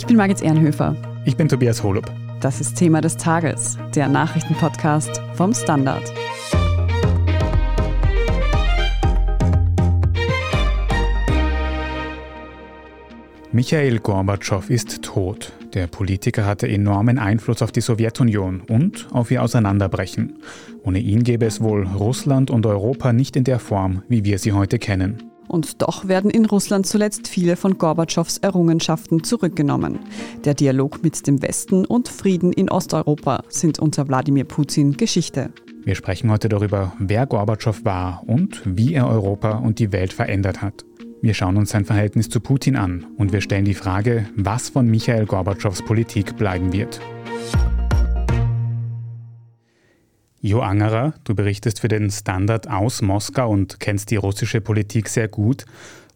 Ich bin Margit Ehrenhöfer. Ich bin Tobias Holub. Das ist Thema des Tages, der Nachrichtenpodcast vom Standard. Michael Gorbatschow ist tot. Der Politiker hatte enormen Einfluss auf die Sowjetunion und auf ihr Auseinanderbrechen. Ohne ihn gäbe es wohl Russland und Europa nicht in der Form, wie wir sie heute kennen. Und doch werden in Russland zuletzt viele von Gorbatschows Errungenschaften zurückgenommen. Der Dialog mit dem Westen und Frieden in Osteuropa sind unter Wladimir Putin Geschichte. Wir sprechen heute darüber, wer Gorbatschow war und wie er Europa und die Welt verändert hat. Wir schauen uns sein Verhältnis zu Putin an und wir stellen die Frage, was von Michael Gorbatschows Politik bleiben wird. Jo Angerer, du berichtest für den Standard aus Moskau und kennst die russische Politik sehr gut.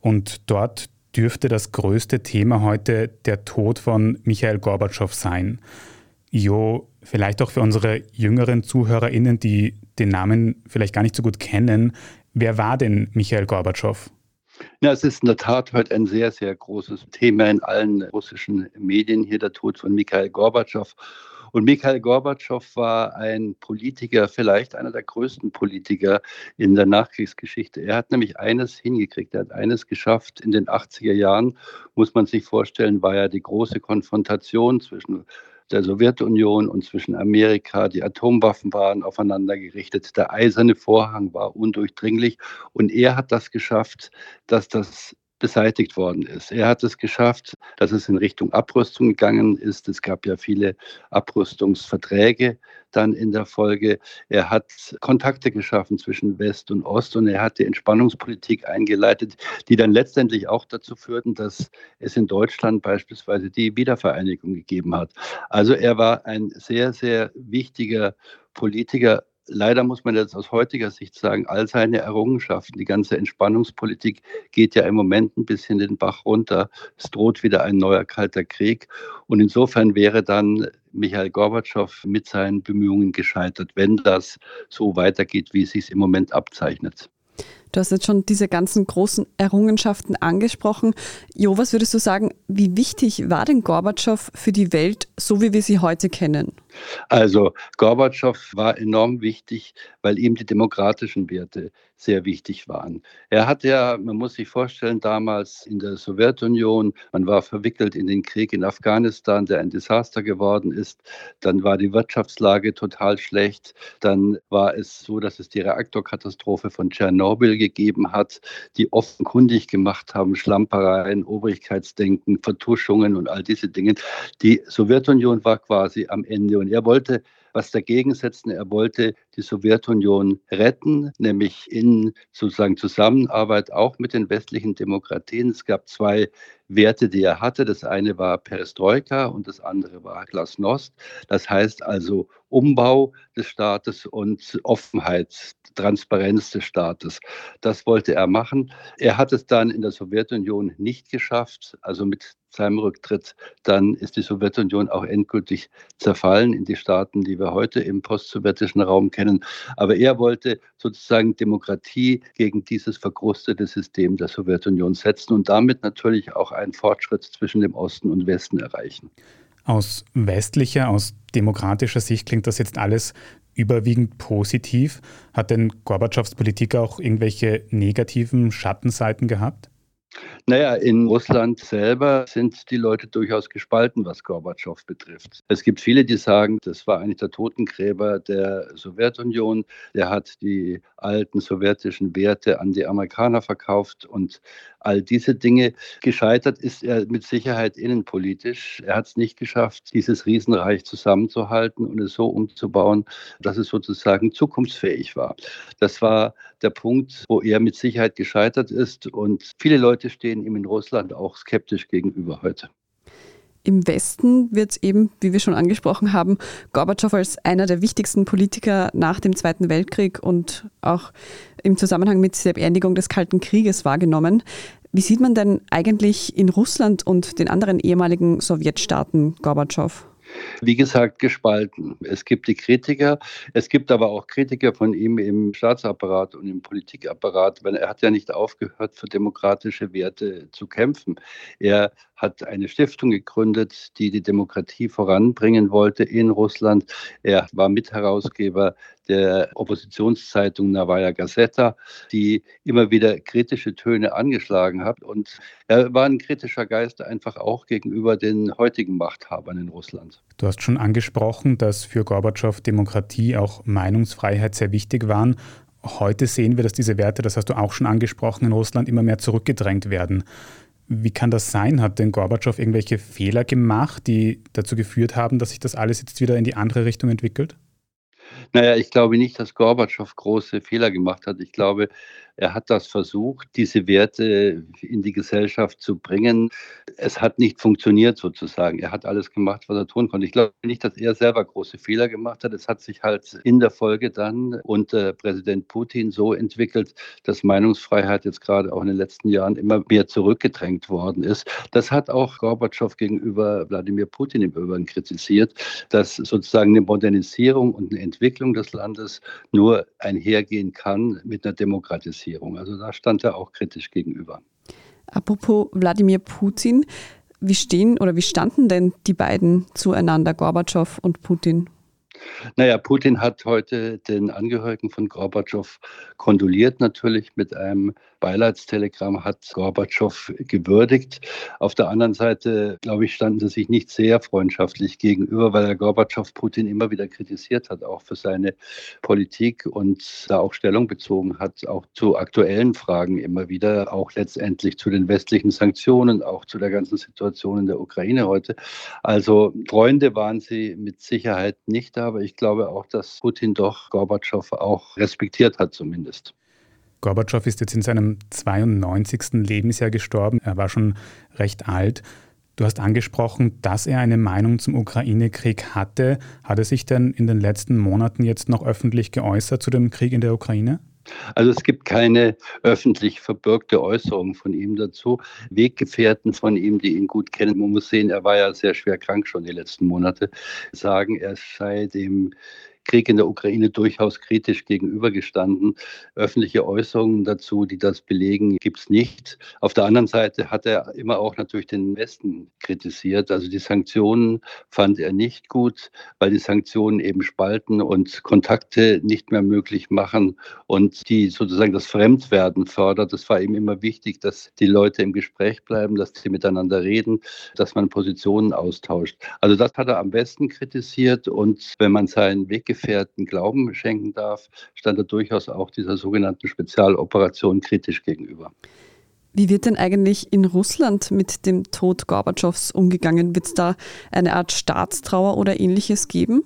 Und dort dürfte das größte Thema heute der Tod von Michael Gorbatschow sein. Jo, vielleicht auch für unsere jüngeren ZuhörerInnen, die den Namen vielleicht gar nicht so gut kennen. Wer war denn Michael Gorbatschow? Ja, es ist in der Tat heute ein sehr, sehr großes Thema in allen russischen Medien hier, der Tod von Mikhail Gorbatschow. Und Mikhail Gorbatschow war ein Politiker, vielleicht einer der größten Politiker in der Nachkriegsgeschichte. Er hat nämlich eines hingekriegt, er hat eines geschafft. In den 80er Jahren, muss man sich vorstellen, war ja die große Konfrontation zwischen der Sowjetunion und zwischen Amerika. Die Atomwaffen waren aufeinander gerichtet. Der eiserne Vorhang war undurchdringlich. Und er hat das geschafft, dass das beseitigt worden ist. Er hat es geschafft, dass es in Richtung Abrüstung gegangen ist. Es gab ja viele Abrüstungsverträge dann in der Folge. Er hat Kontakte geschaffen zwischen West und Ost und er hat die Entspannungspolitik eingeleitet, die dann letztendlich auch dazu führten, dass es in Deutschland beispielsweise die Wiedervereinigung gegeben hat. Also er war ein sehr, sehr wichtiger Politiker leider muss man jetzt aus heutiger Sicht sagen, all seine Errungenschaften, die ganze Entspannungspolitik geht ja im Moment ein bisschen den Bach runter. Es droht wieder ein neuer kalter Krieg. Und insofern wäre dann Michael Gorbatschow mit seinen Bemühungen gescheitert, wenn das so weitergeht, wie es sich im Moment abzeichnet. Du hast jetzt schon diese ganzen großen Errungenschaften angesprochen. Jo, was würdest du sagen, wie wichtig war denn Gorbatschow für die Welt, so wie wir sie heute kennen? Also Gorbatschow war enorm wichtig, weil ihm die demokratischen Werte sehr wichtig waren. Er hat ja, man muss sich vorstellen, damals in der Sowjetunion, man war verwickelt in den Krieg in Afghanistan, der ein Desaster geworden ist. Dann war die Wirtschaftslage total schlecht. Dann war es so, dass es die Reaktorkatastrophe von Tschernobyl gegeben hat, die offenkundig gemacht haben, Schlampereien, Obrigkeitsdenken, Vertuschungen und all diese Dinge. Die Sowjetunion war quasi am Ende und er wollte was dagegen setzen. Er wollte die Sowjetunion retten, nämlich in sozusagen Zusammenarbeit auch mit den westlichen Demokratien. Es gab zwei Werte, die er hatte. Das eine war Perestroika und das andere war Glasnost. Das heißt also Umbau des Staates und Offenheit, Transparenz des Staates. Das wollte er machen. Er hat es dann in der Sowjetunion nicht geschafft. Also mit seinem Rücktritt, dann ist die Sowjetunion auch endgültig zerfallen in die Staaten, die wir heute im postsowjetischen Raum kennen. Aber er wollte sozusagen Demokratie gegen dieses verkrustete System der Sowjetunion setzen und damit natürlich auch einen Fortschritt zwischen dem Osten und Westen erreichen. Aus westlicher, aus demokratischer Sicht klingt das jetzt alles überwiegend positiv. Hat denn Gorbatschows Politik auch irgendwelche negativen Schattenseiten gehabt? Naja, in Russland selber sind die Leute durchaus gespalten, was Gorbatschow betrifft. Es gibt viele, die sagen, das war eigentlich der Totengräber der Sowjetunion. Der hat die alten sowjetischen Werte an die Amerikaner verkauft und all diese Dinge. Gescheitert ist er mit Sicherheit innenpolitisch. Er hat es nicht geschafft, dieses Riesenreich zusammenzuhalten und es so umzubauen, dass es sozusagen zukunftsfähig war. Das war der Punkt, wo er mit Sicherheit gescheitert ist und viele Leute stehen ihm in Russland auch skeptisch gegenüber heute. Im Westen wird eben, wie wir schon angesprochen haben, Gorbatschow als einer der wichtigsten Politiker nach dem Zweiten Weltkrieg und auch im Zusammenhang mit der Beendigung des Kalten Krieges wahrgenommen. Wie sieht man denn eigentlich in Russland und den anderen ehemaligen Sowjetstaaten Gorbatschow? Wie gesagt, gespalten. Es gibt die Kritiker, es gibt aber auch Kritiker von ihm im Staatsapparat und im Politikapparat, weil er hat ja nicht aufgehört, für demokratische Werte zu kämpfen. Er hat eine Stiftung gegründet, die die Demokratie voranbringen wollte in Russland. Er war Mitherausgeber der Oppositionszeitung Novaya Gazeta, die immer wieder kritische Töne angeschlagen hat. Und er war ein kritischer Geist einfach auch gegenüber den heutigen Machthabern in Russland. Du hast schon angesprochen, dass für Gorbatschow Demokratie, auch Meinungsfreiheit sehr wichtig waren. Heute sehen wir, dass diese Werte, das hast du auch schon angesprochen, in Russland immer mehr zurückgedrängt werden. Wie kann das sein? Hat denn Gorbatschow irgendwelche Fehler gemacht, die dazu geführt haben, dass sich das alles jetzt wieder in die andere Richtung entwickelt? Naja, ich glaube nicht, dass Gorbatschow große Fehler gemacht hat. Ich glaube, er hat das versucht, diese Werte in die Gesellschaft zu bringen. Es hat nicht funktioniert sozusagen. Er hat alles gemacht, was er tun konnte. Ich glaube nicht, dass er selber große Fehler gemacht hat. Es hat sich halt in der Folge dann unter Präsident Putin so entwickelt, dass Meinungsfreiheit jetzt gerade auch in den letzten Jahren immer mehr zurückgedrängt worden ist. Das hat auch Gorbatschow gegenüber Wladimir Putin im Übrigen kritisiert, dass sozusagen eine Modernisierung und eine Entwicklung des Landes nur einhergehen kann mit einer Demokratisierung. Finanzierung. Also da stand er auch kritisch gegenüber. Apropos Wladimir Putin, wie stehen oder wie standen denn die beiden zueinander, Gorbatschow und Putin? Naja, Putin hat heute den Angehörigen von Gorbatschow kondoliert, natürlich mit einem Beileidstelegramm, hat Gorbatschow gewürdigt. Auf der anderen Seite, glaube ich, standen sie sich nicht sehr freundschaftlich gegenüber, weil der Gorbatschow Putin immer wieder kritisiert hat, auch für seine Politik und da auch Stellung bezogen hat, auch zu aktuellen Fragen immer wieder, auch letztendlich zu den westlichen Sanktionen, auch zu der ganzen Situation in der Ukraine heute. Also Freunde waren sie mit Sicherheit nicht, aber ich glaube auch, dass Putin doch Gorbatschow auch respektiert hat zumindest. Gorbatschow ist jetzt in seinem 92. Lebensjahr gestorben. Er war schon recht alt. Du hast angesprochen, dass er eine Meinung zum Ukraine-Krieg hatte. Hat er sich denn in den letzten Monaten jetzt noch öffentlich geäußert zu dem Krieg in der Ukraine? Also es gibt keine öffentlich verbürgte Äußerung von ihm dazu. Weggefährten von ihm, die ihn gut kennen, man muss sehen, er war ja sehr schwer krank schon die letzten Monate, sagen, er sei dem Krieg in der Ukraine durchaus kritisch gegenübergestanden. Öffentliche Äußerungen dazu, die das belegen, gibt es nicht. Auf der anderen Seite hat er immer auch natürlich den Westen kritisiert. Also die Sanktionen fand er nicht gut, weil die Sanktionen eben spalten und Kontakte nicht mehr möglich machen und die sozusagen das Fremdwerden fördert. Das war ihm immer wichtig, dass die Leute im Gespräch bleiben, dass sie miteinander reden, dass man Positionen austauscht. Also das hat er am besten kritisiert und wenn man seinen Weg Weggefährten Glauben schenken darf, stand er durchaus auch dieser sogenannten Spezialoperation kritisch gegenüber. Wie wird denn eigentlich in Russland mit dem Tod Gorbatschows umgegangen? Wird es da eine Art Staatstrauer oder ähnliches geben?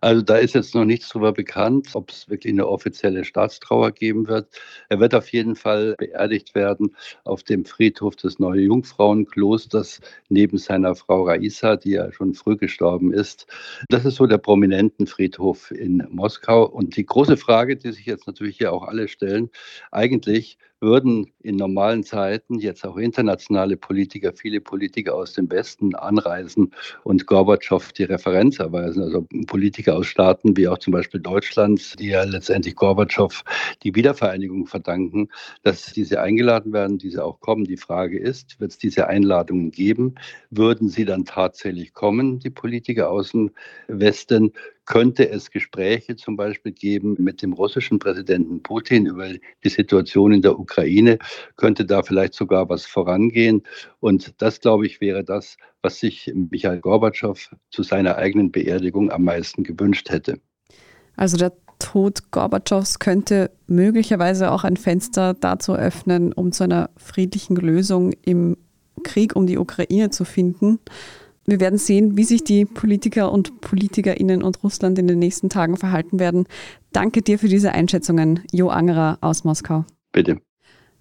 Also da ist jetzt noch nichts darüber bekannt, ob es wirklich eine offizielle Staatstrauer geben wird. Er wird auf jeden Fall beerdigt werden auf dem Friedhof des Neue Jungfrauenklosters neben seiner Frau Raisa, die ja schon früh gestorben ist. Das ist so der prominenten Friedhof in Moskau. Und die große Frage, die sich jetzt natürlich hier auch alle stellen, eigentlich würden in normalen Zeiten jetzt auch internationale Politiker, viele Politiker aus dem Westen anreisen und Gorbatschow die Referenz erweisen. Also Politiker aus Staaten wie auch zum Beispiel Deutschland, die ja letztendlich Gorbatschow die Wiedervereinigung verdanken, dass diese eingeladen werden, diese auch kommen. Die Frage ist, wird es diese Einladungen geben? Würden sie dann tatsächlich kommen, die Politiker aus dem Westen? Könnte es Gespräche zum Beispiel geben mit dem russischen Präsidenten Putin über die Situation in der Ukraine, könnte da vielleicht sogar was vorangehen. Und das, glaube ich, wäre das, was sich Michael Gorbatschow zu seiner eigenen Beerdigung am meisten gewünscht hätte. Also der Tod Gorbatschows könnte möglicherweise auch ein Fenster dazu öffnen, um zu einer friedlichen Lösung im Krieg um die Ukraine zu finden. Wir werden sehen, wie sich die Politiker und Politikerinnen und Russland in den nächsten Tagen verhalten werden. Danke dir für diese Einschätzungen, Jo Angerer aus Moskau. Bitte.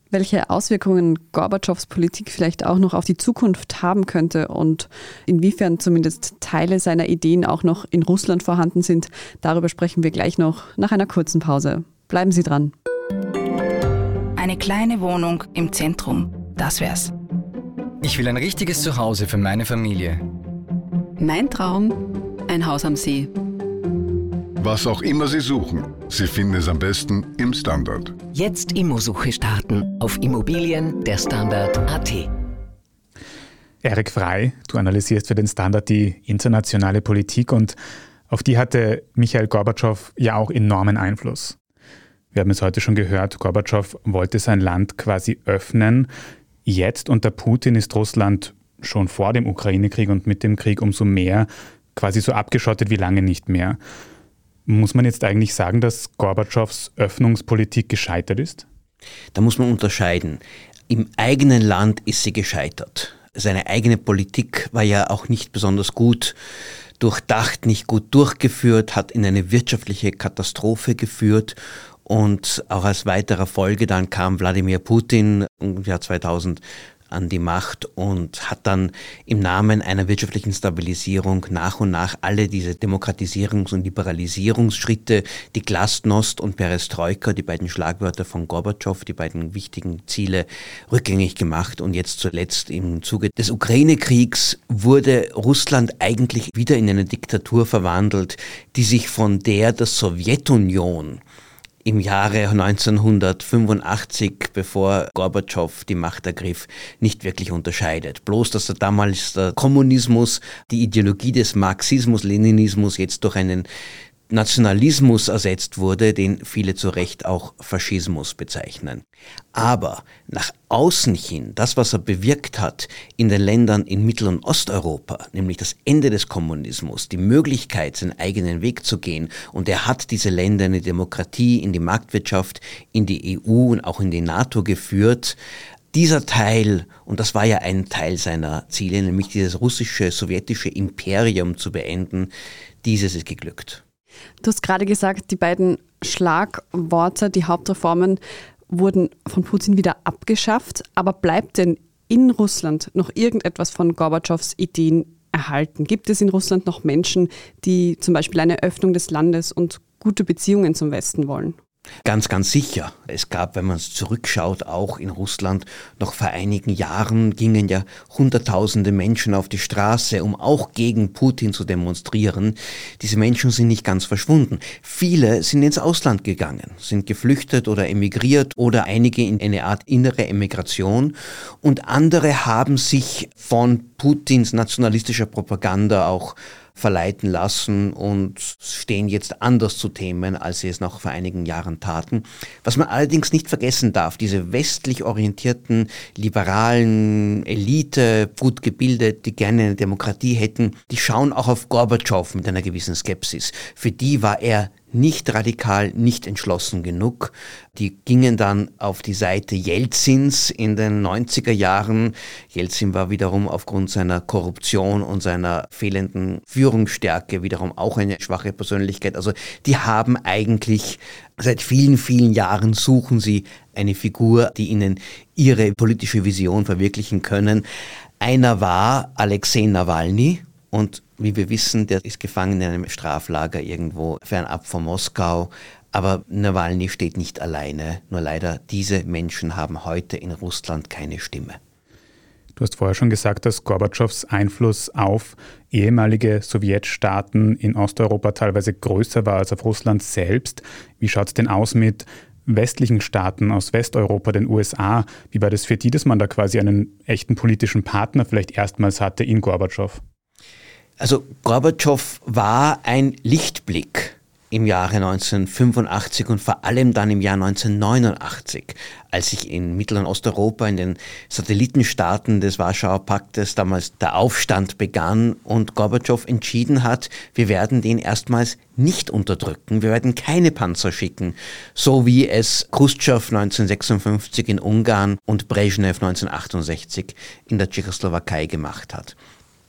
Welche Auswirkungen Gorbatschows Politik vielleicht auch noch auf die Zukunft haben könnte und inwiefern zumindest Teile seiner Ideen auch noch in Russland vorhanden sind, darüber sprechen wir gleich noch nach einer kurzen Pause. Bleiben Sie dran. Eine kleine Wohnung im Zentrum, das wär's. Ich will ein richtiges Zuhause für meine Familie. Mein Traum, ein Haus am See. Was auch immer Sie suchen, Sie finden es am besten im Standard. Jetzt Immosuche starten auf Immobilien der Standard.at. Erik Frei, du analysierst für den Standard die internationale Politik und auf die hatte Michael Gorbatschow ja auch enormen Einfluss. Wir haben es heute schon gehört, Gorbatschow wollte sein Land quasi öffnen. Jetzt unter Putin ist Russland schon vor dem Ukraine-Krieg und mit dem Krieg umso mehr quasi so abgeschottet wie lange nicht mehr. Muss man jetzt eigentlich sagen, dass Gorbatschows Öffnungspolitik gescheitert ist? Da muss man unterscheiden. Im eigenen Land ist sie gescheitert. Seine eigene Politik war ja auch nicht besonders gut durchdacht, nicht gut durchgeführt, hat in eine wirtschaftliche Katastrophe geführt und auch als weiterer Folge dann kam Wladimir Putin im Jahr 2000 an die Macht und hat dann im Namen einer wirtschaftlichen Stabilisierung nach und nach alle diese Demokratisierungs- und Liberalisierungsschritte, die Glasnost und Perestroika, die beiden Schlagwörter von Gorbatschow, die beiden wichtigen Ziele, rückgängig gemacht. Und jetzt zuletzt im Zuge des Ukraine-Kriegs wurde Russland eigentlich wieder in eine Diktatur verwandelt, die sich von der der Sowjetunion im Jahre 1985, bevor Gorbatschow die Macht ergriff, nicht wirklich unterscheidet. Bloß, dass er damals der Kommunismus, die Ideologie des Marxismus, Leninismus jetzt durch einen Nationalismus ersetzt wurde, den viele zu Recht auch Faschismus bezeichnen. Aber nach außen hin, das, was er bewirkt hat in den Ländern in Mittel- und Osteuropa, nämlich das Ende des Kommunismus, die Möglichkeit, seinen eigenen Weg zu gehen, und er hat diese Länder in die Demokratie, in die Marktwirtschaft, in die EU und auch in die NATO geführt, dieser Teil, und das war ja ein Teil seiner Ziele, nämlich dieses russische, sowjetische Imperium zu beenden, dieses ist geglückt. Du hast gerade gesagt, die beiden Schlagworte, die Hauptreformen wurden von Putin wieder abgeschafft. Aber bleibt denn in Russland noch irgendetwas von Gorbatschows Ideen erhalten? Gibt es in Russland noch Menschen, die zum Beispiel eine Öffnung des Landes und gute Beziehungen zum Westen wollen? Ganz, ganz sicher. Es gab, wenn man es zurückschaut, auch in Russland noch vor einigen Jahren gingen ja Hunderttausende Menschen auf die Straße, um auch gegen Putin zu demonstrieren. Diese Menschen sind nicht ganz verschwunden. Viele sind ins Ausland gegangen, sind geflüchtet oder emigriert oder einige in eine Art innere Emigration und andere haben sich von Putins nationalistischer Propaganda auch verleiten lassen und stehen jetzt anders zu Themen, als sie es noch vor einigen Jahren taten. Was man allerdings nicht vergessen darf, diese westlich orientierten, liberalen Elite, gut gebildet, die gerne eine Demokratie hätten, die schauen auch auf Gorbatschow mit einer gewissen Skepsis. Für die war er nicht radikal, nicht entschlossen genug. Die gingen dann auf die Seite Jelzins in den 90er Jahren. Jelzin war wiederum aufgrund seiner Korruption und seiner fehlenden Führungsstärke wiederum auch eine schwache Persönlichkeit. Also die haben eigentlich seit vielen, vielen Jahren suchen sie eine Figur, die ihnen ihre politische Vision verwirklichen können. Einer war Alexei Nawalny und wie wir wissen, der ist gefangen in einem Straflager irgendwo fernab von Moskau. Aber Nawalny steht nicht alleine. Nur leider, diese Menschen haben heute in Russland keine Stimme. Du hast vorher schon gesagt, dass Gorbatschows Einfluss auf ehemalige Sowjetstaaten in Osteuropa teilweise größer war als auf Russland selbst. Wie schaut es denn aus mit westlichen Staaten aus Westeuropa, den USA? Wie war das für die, dass man da quasi einen echten politischen Partner vielleicht erstmals hatte in Gorbatschow? Also Gorbatschow war ein Lichtblick im Jahre 1985 und vor allem dann im Jahr 1989, als sich in Mittel- und Osteuropa, in den Satellitenstaaten des Warschauer Paktes damals der Aufstand begann und Gorbatschow entschieden hat, wir werden den erstmals nicht unterdrücken, wir werden keine Panzer schicken, so wie es Khrushchev 1956 in Ungarn und Brezhnev 1968 in der Tschechoslowakei gemacht hat.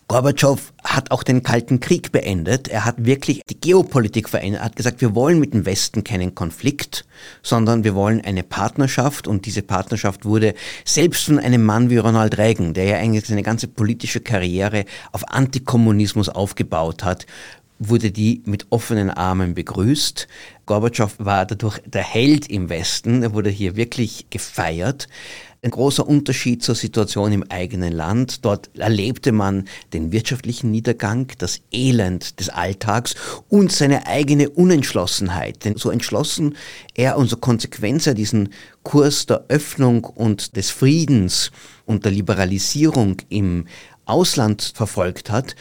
Gorbatschow hat auch den Kalten Krieg beendet. Er hat wirklich die Geopolitik verändert. Er hat gesagt, wir wollen mit dem Westen keinen Konflikt, sondern wir wollen eine Partnerschaft. Und diese Partnerschaft wurde selbst von einem Mann wie Ronald Reagan, der ja eigentlich seine ganze politische Karriere auf Antikommunismus aufgebaut hat, wurde die mit offenen Armen begrüßt. Gorbatschow war dadurch der Held im Westen, er wurde hier wirklich gefeiert. Ein großer Unterschied zur Situation im eigenen Land. Dort erlebte man den wirtschaftlichen Niedergang, das Elend des Alltags und seine eigene Unentschlossenheit. Denn so entschlossen er und so konsequent er diesen Kurs der Öffnung und des Friedens und der Liberalisierung im Ausland verfolgt hat,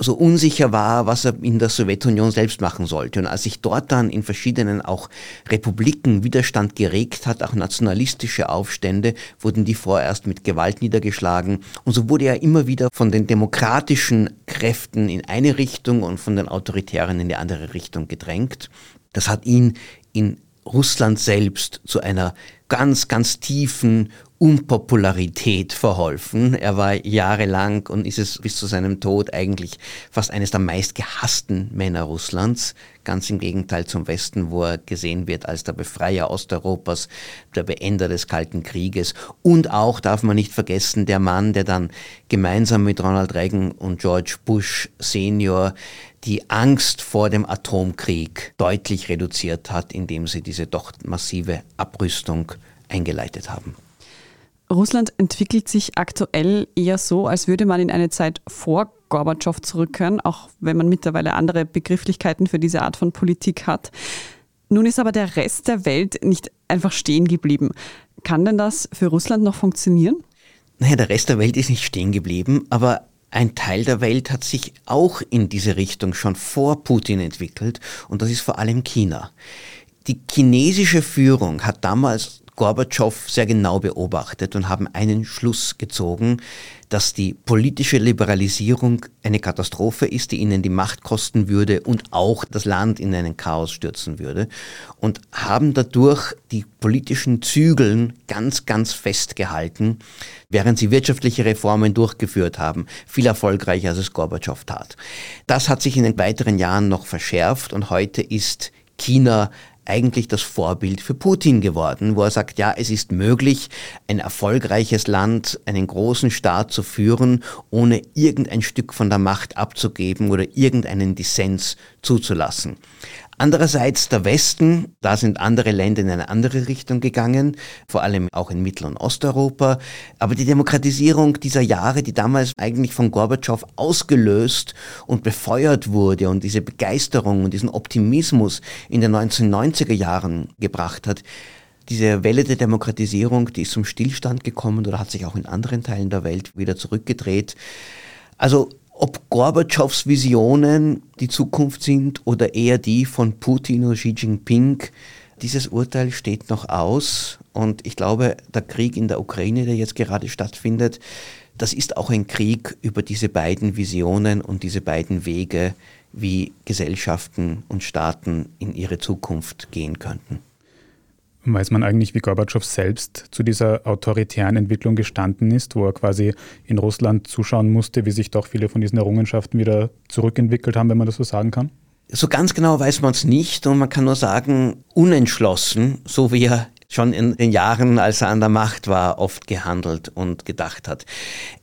so unsicher war, was er in der Sowjetunion selbst machen sollte. Und als sich dort dann in verschiedenen auch Republiken Widerstand geregt hat, auch nationalistische Aufstände, wurden die vorerst mit Gewalt niedergeschlagen. Und so wurde er immer wieder von den demokratischen Kräften in eine Richtung und von den autoritären in die andere Richtung gedrängt. Das hat ihn in Russland selbst zu einer ganz, ganz tiefen Unpopularität verholfen. Er war jahrelang und ist es bis zu seinem Tod eigentlich fast eines der meistgehassten Männer Russlands. Ganz im Gegenteil zum Westen, wo er gesehen wird als der Befreier Osteuropas, der Beender des Kalten Krieges und auch, darf man nicht vergessen, der Mann, der dann gemeinsam mit Ronald Reagan und George Bush Senior die Angst vor dem Atomkrieg deutlich reduziert hat, indem sie diese doch massive Abrüstung eingeleitet haben. Russland entwickelt sich aktuell eher so, als würde man in eine Zeit vor Gorbatschow zurückkehren, auch wenn man mittlerweile andere Begrifflichkeiten für diese Art von Politik hat. Nun ist aber der Rest der Welt nicht einfach stehen geblieben. Kann denn das für Russland noch funktionieren? Naja, der Rest der Welt ist nicht stehen geblieben, aber ein Teil der Welt hat sich auch in diese Richtung schon vor Putin entwickelt und das ist vor allem China. Die chinesische Führung hat damals Gorbatschow sehr genau beobachtet und haben einen Schluss gezogen, dass die politische Liberalisierung eine Katastrophe ist, die ihnen die Macht kosten würde und auch das Land in einen Chaos stürzen würde und haben dadurch die politischen Zügeln ganz, ganz festgehalten, während sie wirtschaftliche Reformen durchgeführt haben, viel erfolgreicher als es Gorbatschow tat. Das hat sich in den weiteren Jahren noch verschärft und heute ist China eigentlich das Vorbild für Putin geworden, wo er sagt, ja, es ist möglich, ein erfolgreiches Land, einen großen Staat zu führen, ohne irgendein Stück von der Macht abzugeben oder irgendeinen Dissens zuzulassen. Andererseits der Westen, da sind andere Länder in eine andere Richtung gegangen, vor allem auch in Mittel- und Osteuropa. Aber die Demokratisierung dieser Jahre, die damals eigentlich von Gorbatschow ausgelöst und befeuert wurde und diese Begeisterung und diesen Optimismus in den 1990er Jahren gebracht hat, diese Welle der Demokratisierung, die ist zum Stillstand gekommen oder hat sich auch in anderen Teilen der Welt wieder zurückgedreht. Also ob Gorbatschows Visionen die Zukunft sind oder eher die von Putin oder Xi Jinping. Dieses Urteil steht noch aus und ich glaube, der Krieg in der Ukraine, der jetzt gerade stattfindet, das ist auch ein Krieg über diese beiden Visionen und diese beiden Wege, wie Gesellschaften und Staaten in ihre Zukunft gehen könnten. Weiß man eigentlich, wie Gorbatschow selbst zu dieser autoritären Entwicklung gestanden ist, wo er quasi in Russland zuschauen musste, wie sich doch viele von diesen Errungenschaften wieder zurückentwickelt haben, wenn man das so sagen kann? So ganz genau weiß man es nicht und man kann nur sagen, unentschlossen, so wie er schon in den Jahren, als er an der Macht war, oft gehandelt und gedacht hat.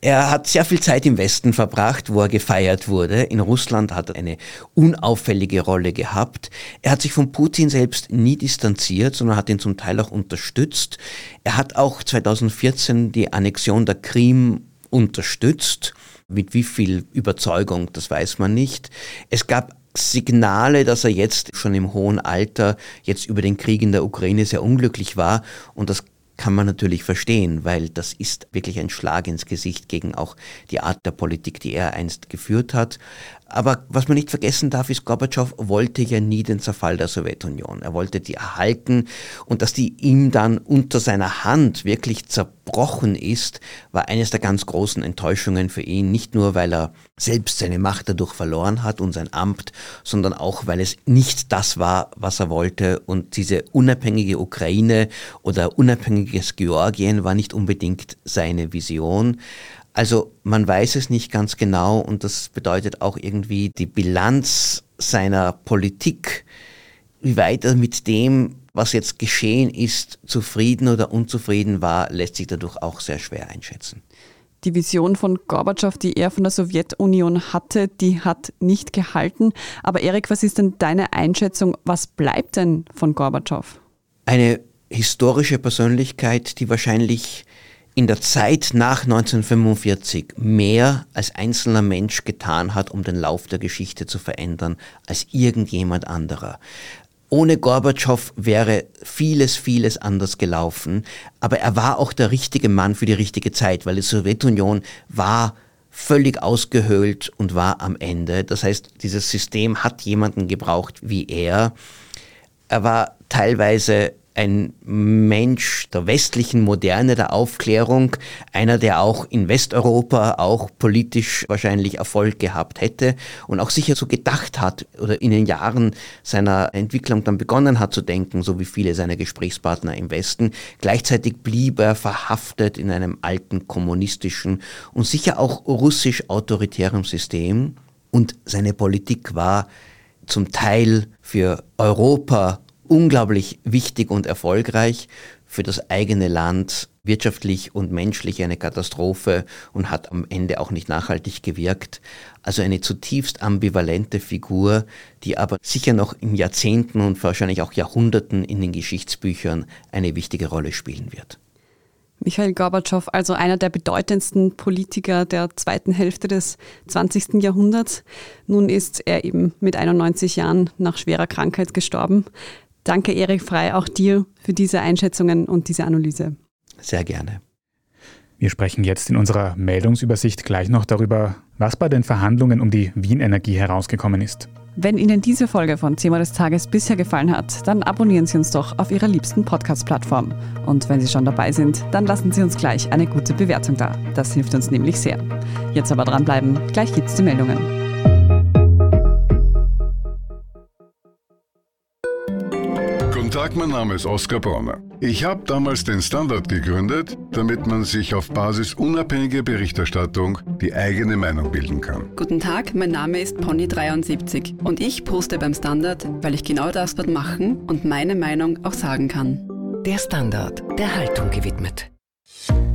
Er hat sehr viel Zeit im Westen verbracht, wo er gefeiert wurde. In Russland hat er eine unauffällige Rolle gehabt. Er hat sich von Putin selbst nie distanziert, sondern hat ihn zum Teil auch unterstützt. Er hat auch 2014 die Annexion der Krim unterstützt. Mit wie viel Überzeugung, das weiß man nicht. Es gab Signale, dass er jetzt schon im hohen Alter jetzt über den Krieg in der Ukraine sehr unglücklich war und das kann man natürlich verstehen, weil das ist wirklich ein Schlag ins Gesicht gegen auch die Art der Politik, die er einst geführt hat. Aber was man nicht vergessen darf, ist, Gorbatschow wollte ja nie den Zerfall der Sowjetunion. Er wollte die erhalten und dass die ihm dann unter seiner Hand wirklich zerbrochen ist, war eines der ganz großen Enttäuschungen für ihn. Nicht nur, weil er selbst seine Macht dadurch verloren hat und sein Amt, sondern auch, weil es nicht das war, was er wollte. Und diese unabhängige Ukraine oder unabhängiges Georgien war nicht unbedingt seine Vision. Also man weiß es nicht ganz genau und das bedeutet auch irgendwie die Bilanz seiner Politik, wie weit er mit dem, was jetzt geschehen ist, zufrieden oder unzufrieden war, lässt sich dadurch auch sehr schwer einschätzen. Die Vision von Gorbatschow, die er von der Sowjetunion hatte, die hat nicht gehalten. Aber Erik, was ist denn deine Einschätzung? Was bleibt denn von Gorbatschow? Eine historische Persönlichkeit, die wahrscheinlich in der Zeit nach 1945 mehr als einzelner Mensch getan hat, um den Lauf der Geschichte zu verändern, als irgendjemand anderer. Ohne Gorbatschow wäre vieles, vieles anders gelaufen. Aber er war auch der richtige Mann für die richtige Zeit, weil die Sowjetunion war völlig ausgehöhlt und war am Ende. Das heißt, dieses System hat jemanden gebraucht wie er. Er war teilweise ein Mensch der westlichen Moderne, der Aufklärung, einer, der auch in Westeuropa auch politisch wahrscheinlich Erfolg gehabt hätte und auch sicher so gedacht hat oder in den Jahren seiner Entwicklung dann begonnen hat zu denken, so wie viele seiner Gesprächspartner im Westen. Gleichzeitig blieb er verhaftet in einem alten kommunistischen und sicher auch russisch-autoritären System und seine Politik war zum Teil für Europa unglaublich wichtig und erfolgreich für das eigene Land, wirtschaftlich und menschlich eine Katastrophe und hat am Ende auch nicht nachhaltig gewirkt. Also eine zutiefst ambivalente Figur, die aber sicher noch in Jahrzehnten und wahrscheinlich auch Jahrhunderten in den Geschichtsbüchern eine wichtige Rolle spielen wird. Michael Gorbatschow, also einer der bedeutendsten Politiker der zweiten Hälfte des 20. Jahrhunderts. Nun ist er eben mit 91 Jahren nach schwerer Krankheit gestorben. Danke, Erik Frei, auch dir für diese Einschätzungen und diese Analyse. Sehr gerne. Wir sprechen jetzt in unserer Meldungsübersicht gleich noch darüber, was bei den Verhandlungen um die Wien-Energie herausgekommen ist. Wenn Ihnen diese Folge von Thema des Tages bisher gefallen hat, dann abonnieren Sie uns doch auf Ihrer liebsten Podcast-Plattform. Und wenn Sie schon dabei sind, dann lassen Sie uns gleich eine gute Bewertung da. Das hilft uns nämlich sehr. Jetzt aber dranbleiben, gleich gibt's die Meldungen. Tag, mein Name ist Oskar Bronner. Ich habe damals den Standard gegründet, damit man sich auf Basis unabhängiger Berichterstattung die eigene Meinung bilden kann. Guten Tag, mein Name ist Pony73 und ich poste beim Standard, weil ich genau das dort machen und meine Meinung auch sagen kann. Der Standard, der Haltung gewidmet.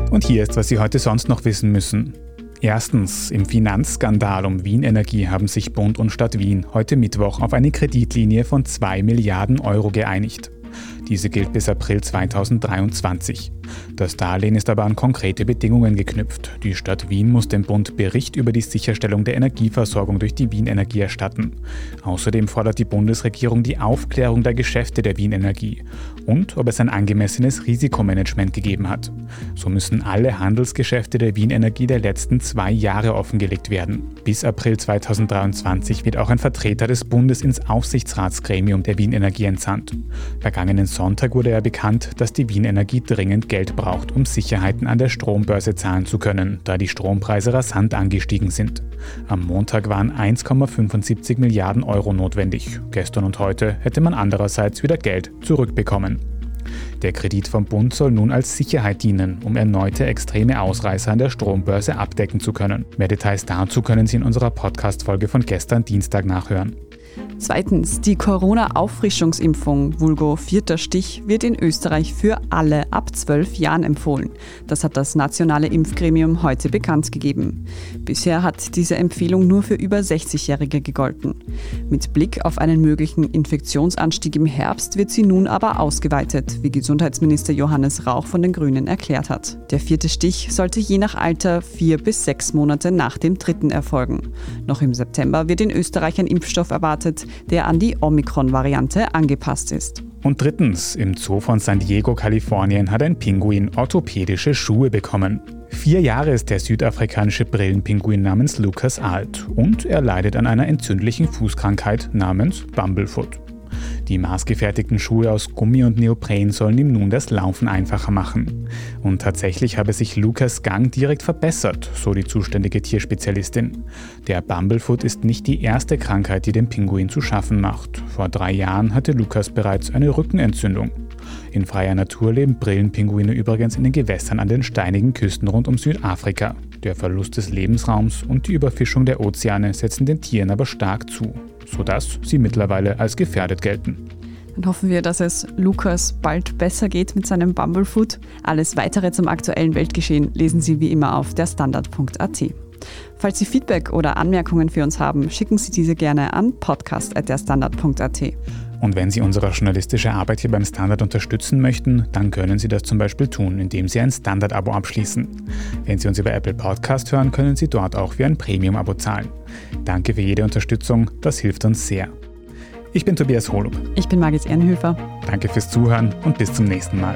Und hier ist, was Sie heute sonst noch wissen müssen. Erstens, im Finanzskandal um Wien Energie haben sich Bund und Stadt Wien heute Mittwoch auf eine Kreditlinie von 2 Milliarden Euro geeinigt. Diese gilt bis April 2023. Das Darlehen ist aber an konkrete Bedingungen geknüpft. Die Stadt Wien muss dem Bund Bericht über die Sicherstellung der Energieversorgung durch die Wien Energie erstatten. Außerdem fordert die Bundesregierung die Aufklärung der Geschäfte der Wien Energie und ob es ein angemessenes Risikomanagement gegeben hat. So müssen alle Handelsgeschäfte der Wien Energie der letzten zwei Jahre offengelegt werden. Bis April 2023 wird auch ein Vertreter des Bundes ins Aufsichtsratsgremium der Wien Energie entsandt. Vergangenen Sonntag wurde ja bekannt, dass die Wien Energie dringend Geld braucht, um Sicherheiten an der Strombörse zahlen zu können, da die Strompreise rasant angestiegen sind. Am Montag waren 1,75 Milliarden Euro notwendig. Gestern und heute hätte man andererseits wieder Geld zurückbekommen. Der Kredit vom Bund soll nun als Sicherheit dienen, um erneute extreme Ausreißer an der Strombörse abdecken zu können. Mehr Details dazu können Sie in unserer Podcast-Folge von gestern Dienstag nachhören. Zweitens, die Corona-Auffrischungsimpfung, vulgo vierter Stich, wird in Österreich für alle ab zwölf Jahren empfohlen. Das hat das nationale Impfgremium heute bekannt gegeben. Bisher hat diese Empfehlung nur für über 60-Jährige gegolten. Mit Blick auf einen möglichen Infektionsanstieg im Herbst wird sie nun aber ausgeweitet, wie Gesundheitsminister Johannes Rauch von den Grünen erklärt hat. Der vierte Stich sollte je nach Alter vier bis sechs Monate nach dem dritten erfolgen. Noch im September wird in Österreich ein Impfstoff erwartet, der an die Omikron-Variante angepasst ist. Und drittens, im Zoo von San Diego, Kalifornien, hat ein Pinguin orthopädische Schuhe bekommen. Vier Jahre ist der südafrikanische Brillenpinguin namens Lucas alt und er leidet an einer entzündlichen Fußkrankheit namens Bumblefoot. Die maßgefertigten Schuhe aus Gummi und Neopren sollen ihm nun das Laufen einfacher machen. Und tatsächlich habe sich Lukas Gang direkt verbessert, so die zuständige Tierspezialistin. Der Bumblefoot ist nicht die erste Krankheit, die dem Pinguin zu schaffen macht. Vor drei Jahren hatte Lukas bereits eine Rückenentzündung. In freier Natur leben Brillenpinguine übrigens in den Gewässern an den steinigen Küsten rund um Südafrika. Der Verlust des Lebensraums und die Überfischung der Ozeane setzen den Tieren aber stark zu sodass sie mittlerweile als gefährdet gelten. Dann hoffen wir, dass es Lukas bald besser geht mit seinem Bumblefoot. Alles weitere zum aktuellen Weltgeschehen lesen Sie wie immer auf derstandard.at. Falls Sie Feedback oder Anmerkungen für uns haben, schicken Sie diese gerne an podcast.derstandard.at. Und wenn Sie unsere journalistische Arbeit hier beim Standard unterstützen möchten, dann können Sie das zum Beispiel tun, indem Sie ein Standard-Abo abschließen. Wenn Sie uns über Apple Podcast hören, können Sie dort auch für ein Premium-Abo zahlen. Danke für jede Unterstützung, das hilft uns sehr. Ich bin Tobias Holub. Ich bin Margit Ehrenhöfer. Danke fürs Zuhören und bis zum nächsten Mal.